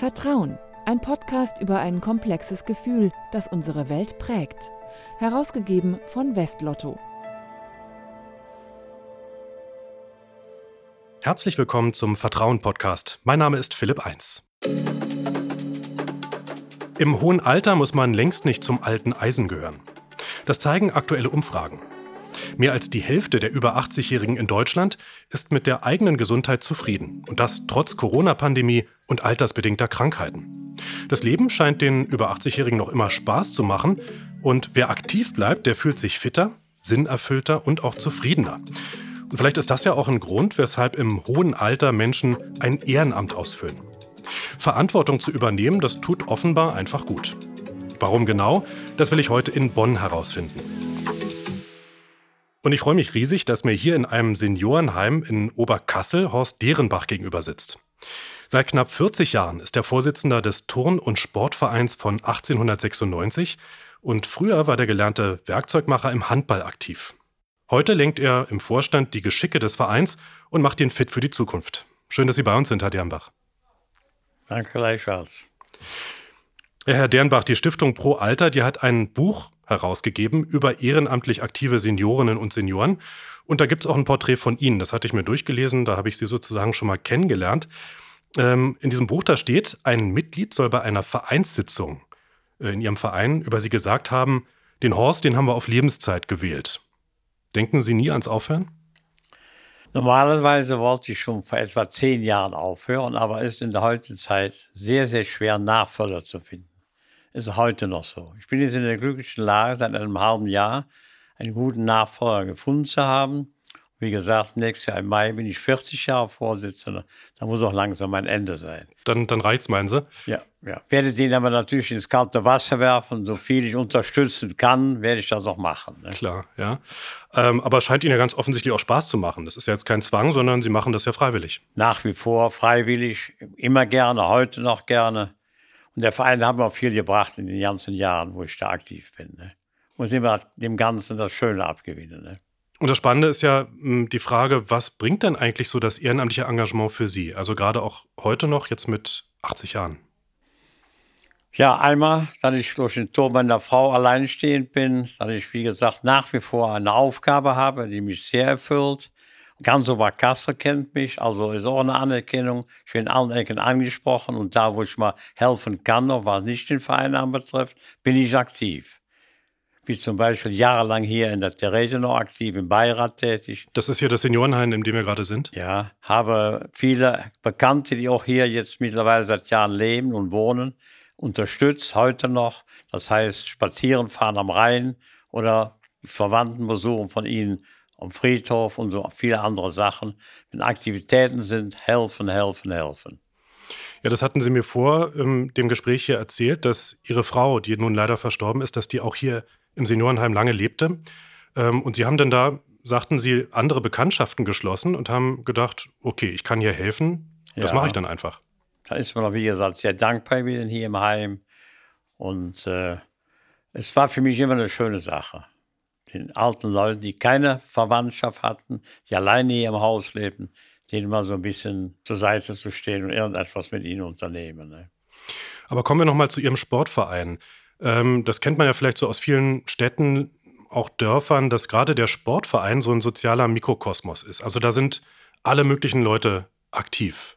Vertrauen, ein Podcast über ein komplexes Gefühl, das unsere Welt prägt. Herausgegeben von Westlotto. Herzlich willkommen zum Vertrauen-Podcast. Mein Name ist Philipp Eins. Im hohen Alter muss man längst nicht zum alten Eisen gehören. Das zeigen aktuelle Umfragen. Mehr als die Hälfte der über 80-Jährigen in Deutschland ist mit der eigenen Gesundheit zufrieden. Und das trotz Corona-Pandemie und altersbedingter Krankheiten. Das Leben scheint den über 80-Jährigen noch immer Spaß zu machen. Und wer aktiv bleibt, der fühlt sich fitter, sinnerfüllter und auch zufriedener. Und vielleicht ist das ja auch ein Grund, weshalb im hohen Alter Menschen ein Ehrenamt ausfüllen. Verantwortung zu übernehmen, das tut offenbar einfach gut. Warum genau? Das will ich heute in Bonn herausfinden. Und ich freue mich riesig, dass mir hier in einem Seniorenheim in Oberkassel Horst Derenbach gegenüber sitzt. Seit knapp 40 Jahren ist er Vorsitzender des Turn- und Sportvereins von 1896 und früher war der gelernte Werkzeugmacher im Handball aktiv. Heute lenkt er im Vorstand die Geschicke des Vereins und macht ihn fit für die Zukunft. Schön, dass Sie bei uns sind, Herr Dernbach. Danke gleichfalls. Herr Dernbach, die Stiftung Pro Alter, die hat ein Buch herausgegeben über ehrenamtlich aktive Seniorinnen und Senioren. Und da gibt es auch ein Porträt von Ihnen. Das hatte ich mir durchgelesen, da habe ich Sie sozusagen schon mal kennengelernt. Ähm, in diesem Buch da steht, ein Mitglied soll bei einer Vereinssitzung äh, in Ihrem Verein über Sie gesagt haben, den Horst, den haben wir auf Lebenszeit gewählt. Denken Sie nie ans Aufhören? Normalerweise wollte ich schon vor etwa zehn Jahren aufhören, aber ist in der heutigen Zeit sehr, sehr schwer, Nachfolger zu finden ist heute noch so. Ich bin jetzt in der glücklichen Lage, seit einem halben Jahr einen guten Nachfolger gefunden zu haben. Wie gesagt, nächstes Jahr im Mai bin ich 40 Jahre Vorsitzender. Da muss auch langsam ein Ende sein. Dann, dann reicht's, meinen Sie? Ja, ja. Werde den aber natürlich ins kalte Wasser werfen. So viel ich unterstützen kann, werde ich das auch machen. Ne? Klar, ja. Ähm, aber es scheint Ihnen ja ganz offensichtlich auch Spaß zu machen. Das ist ja jetzt kein Zwang, sondern Sie machen das ja freiwillig. Nach wie vor freiwillig, immer gerne, heute noch gerne. Und der Verein hat mir auch viel gebracht in den ganzen Jahren, wo ich da aktiv bin. Ne? Muss immer dem Ganzen das Schöne abgewinnen. Ne? Und das Spannende ist ja hm, die Frage, was bringt denn eigentlich so das ehrenamtliche Engagement für Sie? Also gerade auch heute noch, jetzt mit 80 Jahren. Ja, einmal, dass ich durch den Tod meiner Frau alleinstehend bin, dass ich, wie gesagt, nach wie vor eine Aufgabe habe, die mich sehr erfüllt. Ganz Oberkassel kennt mich, also ist auch eine Anerkennung. Ich bin in allen Ecken angesprochen und da, wo ich mal helfen kann, noch was nicht den Verein anbetrifft, bin ich aktiv. Wie zum Beispiel jahrelang hier in der Therese noch aktiv, im Beirat tätig. Das ist hier das Seniorenheim, in dem wir gerade sind? Ja, habe viele Bekannte, die auch hier jetzt mittlerweile seit Jahren leben und wohnen, unterstützt, heute noch. Das heißt, spazieren fahren am Rhein oder Verwandten besuchen von ihnen am Friedhof und so viele andere Sachen. Wenn Aktivitäten sind, helfen, helfen, helfen. Ja, das hatten Sie mir vor ähm, dem Gespräch hier erzählt, dass Ihre Frau, die nun leider verstorben ist, dass die auch hier im Seniorenheim lange lebte. Ähm, und Sie haben dann da, sagten Sie, andere Bekanntschaften geschlossen und haben gedacht, okay, ich kann hier helfen, das ja. mache ich dann einfach. Da ist man, wie gesagt, sehr dankbar wieder hier im Heim. Und äh, es war für mich immer eine schöne Sache den alten Leuten, die keine Verwandtschaft hatten, die alleine hier im Haus lebten, denen mal so ein bisschen zur Seite zu stehen und irgendetwas mit ihnen unternehmen. Ne? Aber kommen wir nochmal zu Ihrem Sportverein. Ähm, das kennt man ja vielleicht so aus vielen Städten, auch Dörfern, dass gerade der Sportverein so ein sozialer Mikrokosmos ist. Also da sind alle möglichen Leute aktiv.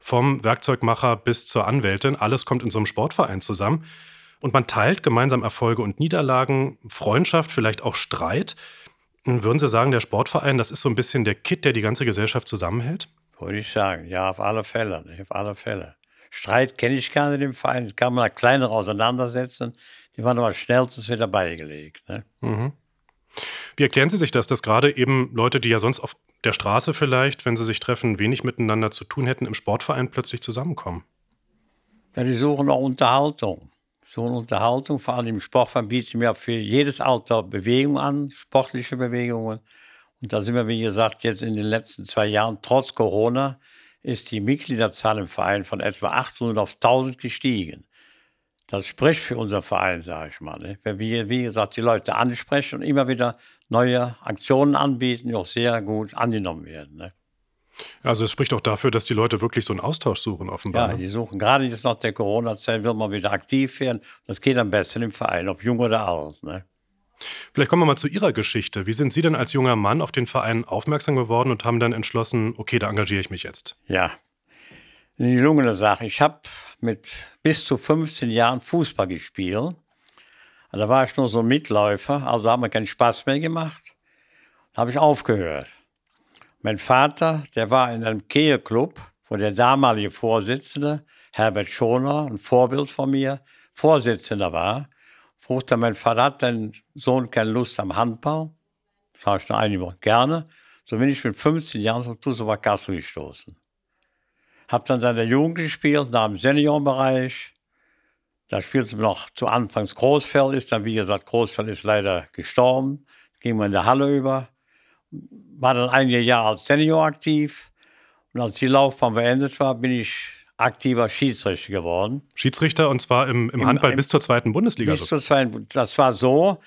Vom Werkzeugmacher bis zur Anwältin, alles kommt in so einem Sportverein zusammen und man teilt gemeinsam Erfolge und Niederlagen, Freundschaft, vielleicht auch Streit. Würden Sie sagen, der Sportverein, das ist so ein bisschen der Kit, der die ganze Gesellschaft zusammenhält? Würde ich sagen, ja, auf alle Fälle, auf alle Fälle. Streit kenne ich gar nicht im Verein, kann man kleinere auseinandersetzen, die waren aber schnellstens wieder beigelegt. Ne? Mhm. Wie erklären Sie sich das, dass gerade eben Leute, die ja sonst auf der Straße vielleicht, wenn sie sich treffen, wenig miteinander zu tun hätten, im Sportverein plötzlich zusammenkommen? Ja, die suchen auch Unterhaltung so eine Unterhaltung, vor allem im Sportverein, bieten wir für jedes Alter Bewegung an, sportliche Bewegungen. Und da sind wir, wie gesagt, jetzt in den letzten zwei Jahren, trotz Corona, ist die Mitgliederzahl im Verein von etwa 800 auf 1000 gestiegen. Das spricht für unseren Verein, sage ich mal. Ne? Wenn wir, wie gesagt, die Leute ansprechen und immer wieder neue Aktionen anbieten, die auch sehr gut angenommen werden. Ne? Also es spricht auch dafür, dass die Leute wirklich so einen Austausch suchen, offenbar. Ja, ne? die suchen gerade jetzt nach der Corona-Zeit, will man wieder aktiv werden. Das geht am besten im Verein, ob jung oder alt. Ne? Vielleicht kommen wir mal zu Ihrer Geschichte. Wie sind Sie denn als junger Mann auf den Verein aufmerksam geworden und haben dann entschlossen, okay, da engagiere ich mich jetzt? Ja, eine gelungene Sache. Ich habe mit bis zu 15 Jahren Fußball gespielt. Da war ich nur so ein Mitläufer, also hat mir keinen Spaß mehr gemacht. Da habe ich aufgehört. Mein Vater, der war in einem Kehlclub, wo der damalige Vorsitzende, Herbert Schoner, ein Vorbild von mir, Vorsitzender war. Fragte mein Vater, hat dein Sohn keine Lust am Handball? Sag ich nur einige Woche, gerne. So bin ich mit 15 Jahren zum Tussowa Kassel gestoßen. Hab dann in der Jugend gespielt, nach dem Seniorenbereich. Da spielte noch zu Anfangs Großfeld, ist dann, wie gesagt, Großfeld ist leider gestorben. Ging man in der Halle über. War dann einige Jahre als Senior aktiv. Und als die Laufbahn beendet war, bin ich aktiver Schiedsrichter geworden. Schiedsrichter und zwar im, im Im- Handball im- bis zur zweiten Bundesliga. Bis so. zur zweiten, das war so,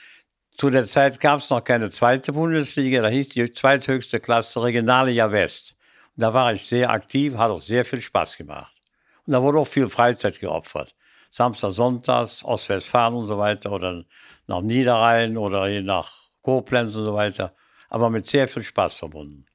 zu der Zeit gab es noch keine zweite Bundesliga, da hieß die zweithöchste Klasse Regionalliga West. Und da war ich sehr aktiv, hat auch sehr viel Spaß gemacht. Und da wurde auch viel Freizeit geopfert. Samstag, Sonntags, Ostwestfalen und so weiter oder nach Niederrhein oder hier nach Koblenz und so weiter. Aber mit sehr viel Spaß verbunden.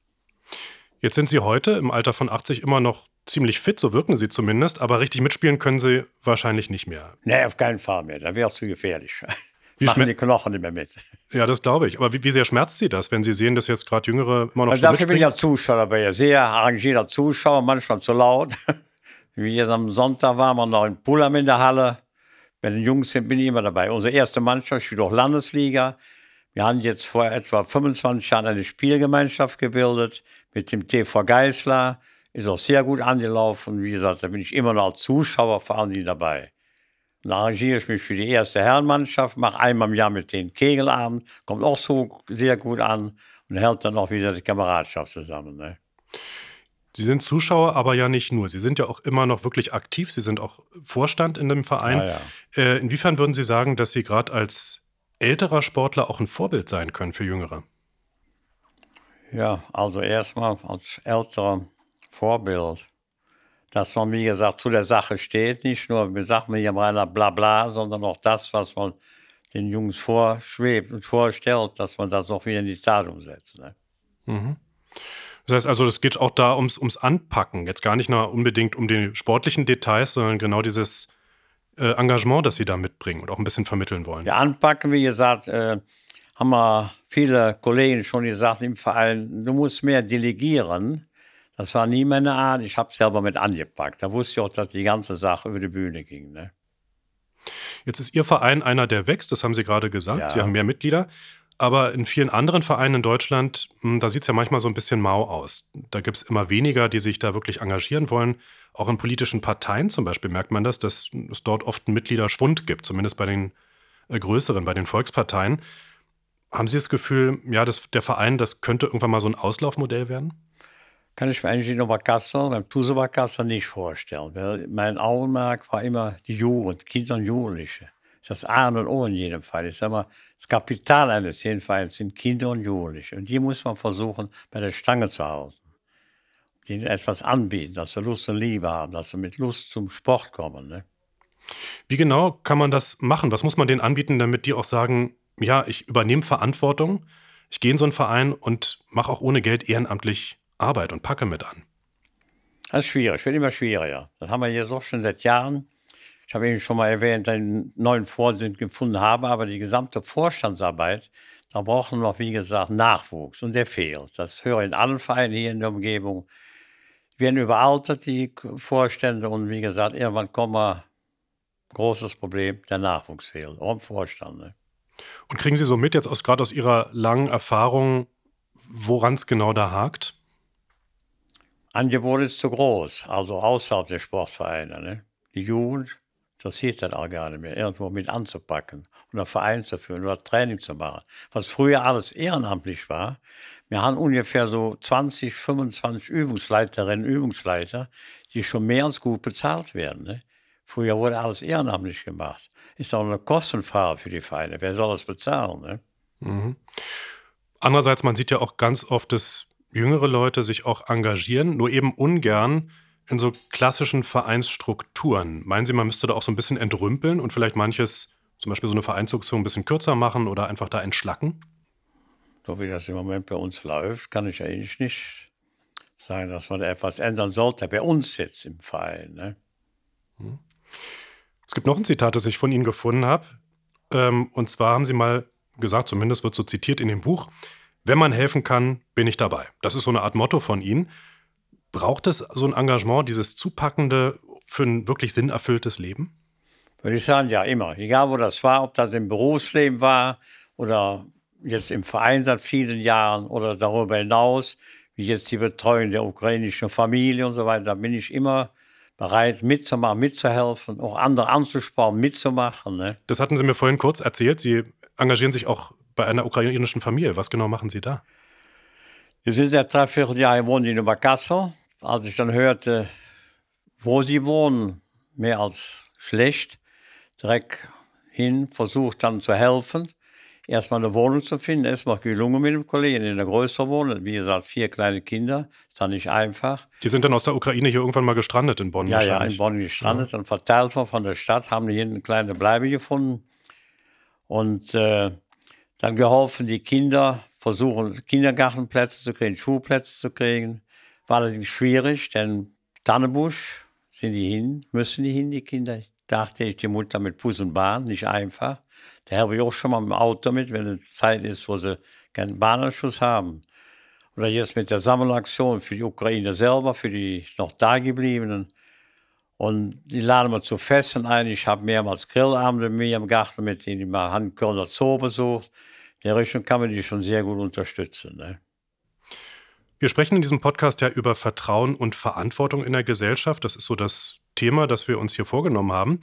Jetzt sind Sie heute im Alter von 80 immer noch ziemlich fit, so wirken Sie zumindest, aber richtig mitspielen können Sie wahrscheinlich nicht mehr. Nee, auf keinen Fall mehr, da wäre es zu gefährlich. Wie Machen die Knochen nicht mehr mit. Ja, das glaube ich. Aber wie, wie sehr schmerzt Sie das, wenn Sie sehen, dass jetzt gerade Jüngere immer noch Also so dafür bin ich ja Zuschauer dabei. Sehr arrangierter Zuschauer, manchmal zu laut. Wie jetzt am Sonntag waren wir noch in Pullheim in der Halle. Wenn die Jungs sind, bin ich immer dabei. Unsere erste Mannschaft spielt auch Landesliga. Wir haben jetzt vor etwa 25 Jahren eine Spielgemeinschaft gebildet mit dem TV Geisler. Ist auch sehr gut angelaufen. Wie gesagt, da bin ich immer noch als Zuschauer vor Dingen dabei. Dann arrangiere ich mich für die erste Herrenmannschaft, mache einmal im Jahr mit den Kegelabend, kommt auch so sehr gut an und hält dann auch wieder die Kameradschaft zusammen. Ne? Sie sind Zuschauer, aber ja nicht nur. Sie sind ja auch immer noch wirklich aktiv. Sie sind auch Vorstand in dem Verein. Ja, ja. Äh, inwiefern würden Sie sagen, dass Sie gerade als älterer Sportler auch ein Vorbild sein können für Jüngere? Ja, also erstmal als älterer Vorbild, dass man, wie gesagt, zu der Sache steht, nicht nur, wie sagt man hier reiner Blabla, sondern auch das, was man den Jungs vorschwebt und vorstellt, dass man das auch wieder in die Tat umsetzt. Ne? Das heißt also, es geht auch da ums, ums Anpacken. Jetzt gar nicht nur unbedingt um die sportlichen Details, sondern genau dieses äh, Engagement, das Sie da mitbringen und auch ein bisschen vermitteln wollen. Ja, anpacken, wie gesagt, äh, haben wir viele Kollegen schon gesagt im Verein, du musst mehr delegieren. Das war nie meine Art. Ich habe selber mit angepackt. Da wusste ich auch, dass die ganze Sache über die Bühne ging. Ne? Jetzt ist Ihr Verein einer, der wächst, das haben Sie gerade gesagt. Ja. Sie haben mehr Mitglieder. Aber in vielen anderen Vereinen in Deutschland, mh, da sieht es ja manchmal so ein bisschen mau aus. Da gibt es immer weniger, die sich da wirklich engagieren wollen. Auch in politischen Parteien zum Beispiel merkt man das, dass es dort oft einen Mitgliederschwund gibt, zumindest bei den äh, größeren, bei den Volksparteien. Haben Sie das Gefühl, ja, das, der Verein, das könnte irgendwann mal so ein Auslaufmodell werden? Kann ich mir eigentlich in Oberkassel, beim Tuseber Kassel nicht vorstellen. Mein Augenmerk war immer die Jugend, Kinder und Jugendliche. Das ist das A und O in jedem Fall. Ich sage mal, das Kapital eines jeden Vereins sind Kinder und Jugendliche. Und die muss man versuchen, bei der Stange zu halten. Ihnen etwas anbieten, dass sie Lust und Liebe haben, dass sie mit Lust zum Sport kommen. Ne? Wie genau kann man das machen? Was muss man denen anbieten, damit die auch sagen, ja, ich übernehme Verantwortung, ich gehe in so einen Verein und mache auch ohne Geld ehrenamtlich Arbeit und packe mit an? Das ist schwierig, wird immer schwieriger. Das haben wir jetzt auch schon seit Jahren. Ich habe eben schon mal erwähnt, einen neuen Vorsitzenden gefunden habe, aber die gesamte Vorstandsarbeit, da brauchen wir noch, wie gesagt, Nachwuchs und der fehlt. Das höre ich in allen Vereinen hier in der Umgebung. Werden überaltert, die Vorstände, und wie gesagt, irgendwann kommen wir, großes Problem, der Nachwuchs fehlt, auch im Vorstand. Ne? Und kriegen Sie so mit, jetzt aus, gerade aus Ihrer langen Erfahrung, woran es genau da hakt? Angebot ist zu groß, also außerhalb der Sportvereine. Ne? Die Jugend interessiert das auch gar nicht mehr, irgendwo mit anzupacken und einen Verein zu führen oder Training zu machen. Was früher alles ehrenamtlich war, wir haben ungefähr so 20, 25 Übungsleiterinnen, Übungsleiter, die schon mehr als gut bezahlt werden. Ne? Früher wurde alles ehrenamtlich gemacht. Ist auch eine Kostenfrage für die Vereine. Wer soll das bezahlen? Ne? Andererseits, man sieht ja auch ganz oft, dass jüngere Leute sich auch engagieren, nur eben ungern in so klassischen Vereinsstrukturen. Meinen Sie, man müsste da auch so ein bisschen entrümpeln und vielleicht manches, zum Beispiel so eine Vereinsfunktion ein bisschen kürzer machen oder einfach da entschlacken? So wie das im Moment bei uns läuft, kann ich eigentlich nicht sagen, dass man da etwas ändern sollte. Bei uns jetzt im Verein. Ne? Hm. Es gibt noch ein Zitat, das ich von Ihnen gefunden habe. Ähm, und zwar haben Sie mal gesagt, zumindest wird so zitiert in dem Buch, wenn man helfen kann, bin ich dabei. Das ist so eine Art Motto von Ihnen. Braucht es so ein Engagement, dieses Zupackende für ein wirklich sinnerfülltes Leben? Würde ich sagen, ja, immer. Egal, wo das war, ob das im Berufsleben war oder jetzt im Verein seit vielen Jahren oder darüber hinaus, wie jetzt die Betreuung der ukrainischen Familie und so weiter, da bin ich immer bereit mitzumachen, mitzuhelfen, auch andere anzusparen, mitzumachen. Ne? Das hatten Sie mir vorhin kurz erzählt. Sie engagieren sich auch bei einer ukrainischen Familie. Was genau machen Sie da? Wir sind seit dreiviertel Jahren wohnen in Oberkassel. Als ich dann hörte, wo sie wohnen, mehr als schlecht, direkt hin, versucht dann zu helfen erstmal eine Wohnung zu finden. Noch gelungen mit dem Kollegen in einer größeren Wohnung. Wie gesagt, vier kleine Kinder. Ist dann nicht einfach. Die sind dann aus der Ukraine hier irgendwann mal gestrandet in Bonn Ja, ja, in Bonn gestrandet. Ja. Dann verteilt worden von der Stadt, haben hier eine kleine Bleibe gefunden. Und äh, dann geholfen, die Kinder versuchen, Kindergartenplätze zu kriegen, Schulplätze zu kriegen. War allerdings schwierig, denn Tannebusch sind die hin, müssen die hin, die Kinder. Dachte ich, die Mutter mit Bus und Bahn, nicht einfach. Da habe ich auch schon mal im Auto mit, wenn es Zeit ist, wo sie keinen Bahnanschluss haben. Oder jetzt mit der Sammelaktion für die Ukraine selber, für die noch dagebliebenen. Und die laden wir zu Festen ein. Ich habe mehrmals Grillabende mit mir im Garten mit denen. Ich habe Kölner Zoo besucht. In der Richtung kann man die schon sehr gut unterstützen. Ne? Wir sprechen in diesem Podcast ja über Vertrauen und Verantwortung in der Gesellschaft. Das ist so das Thema, das wir uns hier vorgenommen haben.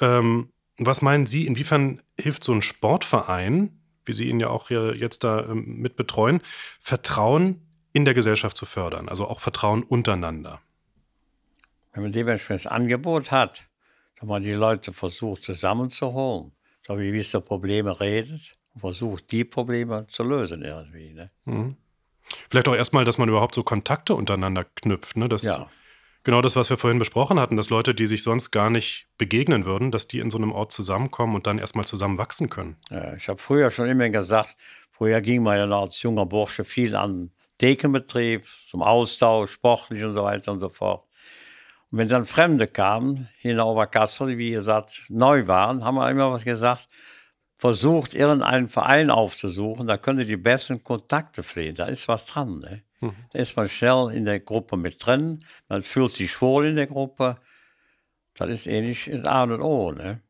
Ähm, was meinen Sie, inwiefern hilft so ein Sportverein, wie Sie ihn ja auch jetzt da ähm, mit betreuen, Vertrauen in der Gesellschaft zu fördern, also auch Vertrauen untereinander? Wenn man dementsprechend das Angebot hat, dass man die Leute versucht zusammenzuholen, so wie über Probleme redet und versucht, die Probleme zu lösen irgendwie. Ne? Mhm. Vielleicht auch erstmal, dass man überhaupt so Kontakte untereinander knüpft. Ne? Das ja genau das, was wir vorhin besprochen hatten, dass Leute, die sich sonst gar nicht begegnen würden, dass die in so einem Ort zusammenkommen und dann erstmal zusammen wachsen können. Ja, ich habe früher schon immer gesagt, früher ging man ja als junger Bursche viel an Dekenbetrieb, zum Austausch, sportlich und so weiter und so fort. Und wenn dann Fremde kamen, hier in Oberkassel, wie gesagt, neu waren, haben wir immer was gesagt, versucht, irgendeinen Verein aufzusuchen, da können die besten Kontakte pflegen, da ist was dran. Ne? Mhm. Da ist man schnell in der Gruppe mit drin, man fühlt sich wohl in der Gruppe. Das ist ähnlich in A und O. Ne?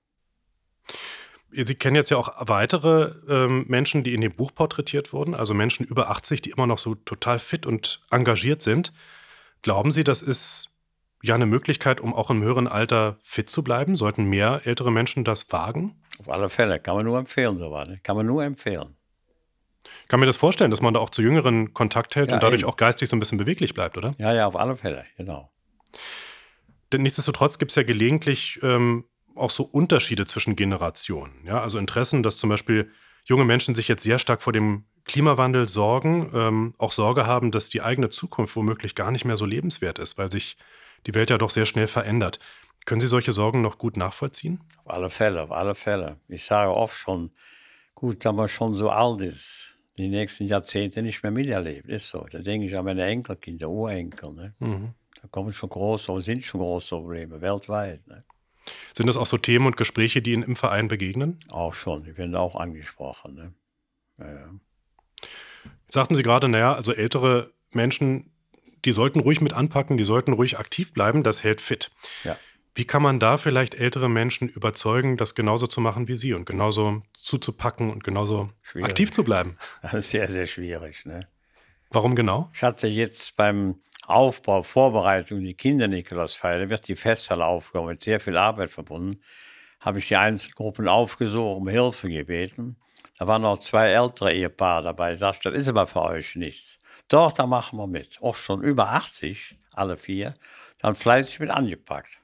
Sie kennen jetzt ja auch weitere ähm, Menschen, die in dem Buch porträtiert wurden, also Menschen über 80, die immer noch so total fit und engagiert sind. Glauben Sie, das ist ja eine Möglichkeit, um auch im höheren Alter fit zu bleiben? Sollten mehr ältere Menschen das wagen? Auf alle Fälle, kann man nur empfehlen, so was. Kann man nur empfehlen. Ich kann mir das vorstellen, dass man da auch zu Jüngeren Kontakt hält ja, und dadurch eben. auch geistig so ein bisschen beweglich bleibt, oder? Ja, ja, auf alle Fälle, genau. Denn nichtsdestotrotz gibt es ja gelegentlich ähm, auch so Unterschiede zwischen Generationen. Ja? Also Interessen, dass zum Beispiel junge Menschen sich jetzt sehr stark vor dem Klimawandel sorgen, ähm, auch Sorge haben, dass die eigene Zukunft womöglich gar nicht mehr so lebenswert ist, weil sich die Welt ja doch sehr schnell verändert. Können Sie solche Sorgen noch gut nachvollziehen? Auf alle Fälle, auf alle Fälle. Ich sage oft schon, gut, dass man schon so alt ist, die nächsten Jahrzehnte nicht mehr miterlebt. Ist so. Da denke ich an meine Enkelkinder, Urenkel. Ne? Mhm. Da kommen schon große, sind schon große Probleme, weltweit. Ne? Sind das auch so Themen und Gespräche, die Ihnen im Verein begegnen? Auch schon, die werden auch angesprochen. Ne? Ja, ja. Sagten Sie gerade, naja, also ältere Menschen, die sollten ruhig mit anpacken, die sollten ruhig aktiv bleiben, das hält fit. Ja. Wie kann man da vielleicht ältere Menschen überzeugen, das genauso zu machen wie Sie und genauso zuzupacken und genauso schwierig. aktiv zu bleiben? Das ist sehr, sehr schwierig. Ne? Warum genau? Ich hatte jetzt beim Aufbau, Vorbereitung, die Kinder-Nikolausfeier, da wird die Festhalle aufgebaut, mit sehr viel Arbeit verbunden, habe ich die Einzelgruppen aufgesucht, um Hilfe gebeten. Da waren noch zwei ältere Ehepaare dabei. Ich sagte, das ist aber für euch nichts. Doch, da machen wir mit. Auch schon über 80, alle vier. Dann fleißig mit angepackt.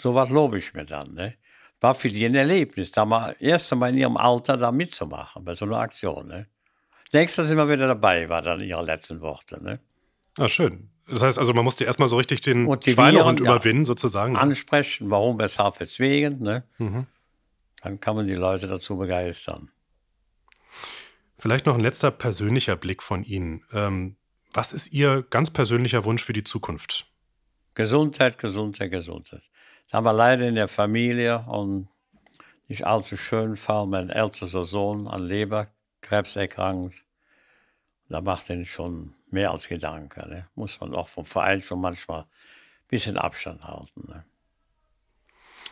So was lobe ich mir dann. Ne? War für die ein Erlebnis, da mal erst einmal in ihrem Alter da mitzumachen bei so einer Aktion. Ne? Nächstes sind wir wieder dabei, war dann ihre letzten Worte. Ne? Ah, schön. Das heißt also, man musste erstmal so richtig den Schweinehund ja. überwinden, sozusagen. Ansprechen, warum, weshalb, weswegen. Ne? Dann kann man die Leute dazu begeistern. Vielleicht noch ein letzter persönlicher Blick von Ihnen. Ähm, was ist Ihr ganz persönlicher Wunsch für die Zukunft? Gesundheit, Gesundheit, Gesundheit. Das haben wir leider in der Familie und nicht allzu schön Fall. Mein ältester Sohn an Leberkrebs erkrankt. Da macht er schon mehr als Gedanken. Ne? Muss man auch vom Verein schon manchmal ein bisschen Abstand halten. Ne?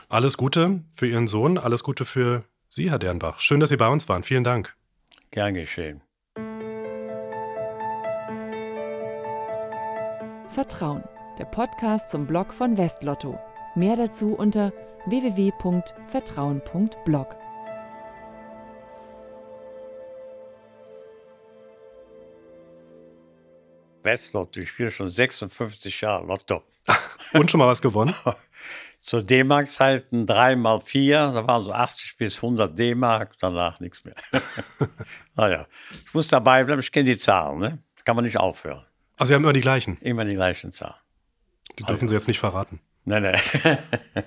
Alles Gute für Ihren Sohn, alles Gute für Sie, Herr Dernbach. Schön, dass Sie bei uns waren. Vielen Dank. Gern geschehen. Vertrauen, der Podcast zum Blog von Westlotto. Mehr dazu unter www.vertrauen.blog. Westlotto, ich spiele schon 56 Jahre Lotto. Und schon mal was gewonnen? Zu D-Mark-Zeiten 3 mal 4, da waren so 80 bis 100 D-Mark, danach nichts mehr. naja, ich muss dabei bleiben, ich kenne die Zahlen, ne? Kann man nicht aufhören. Also, Sie haben immer die gleichen. Immer die gleichen Zahlen. Die dürfen Sie jetzt nicht verraten. Nein, nein.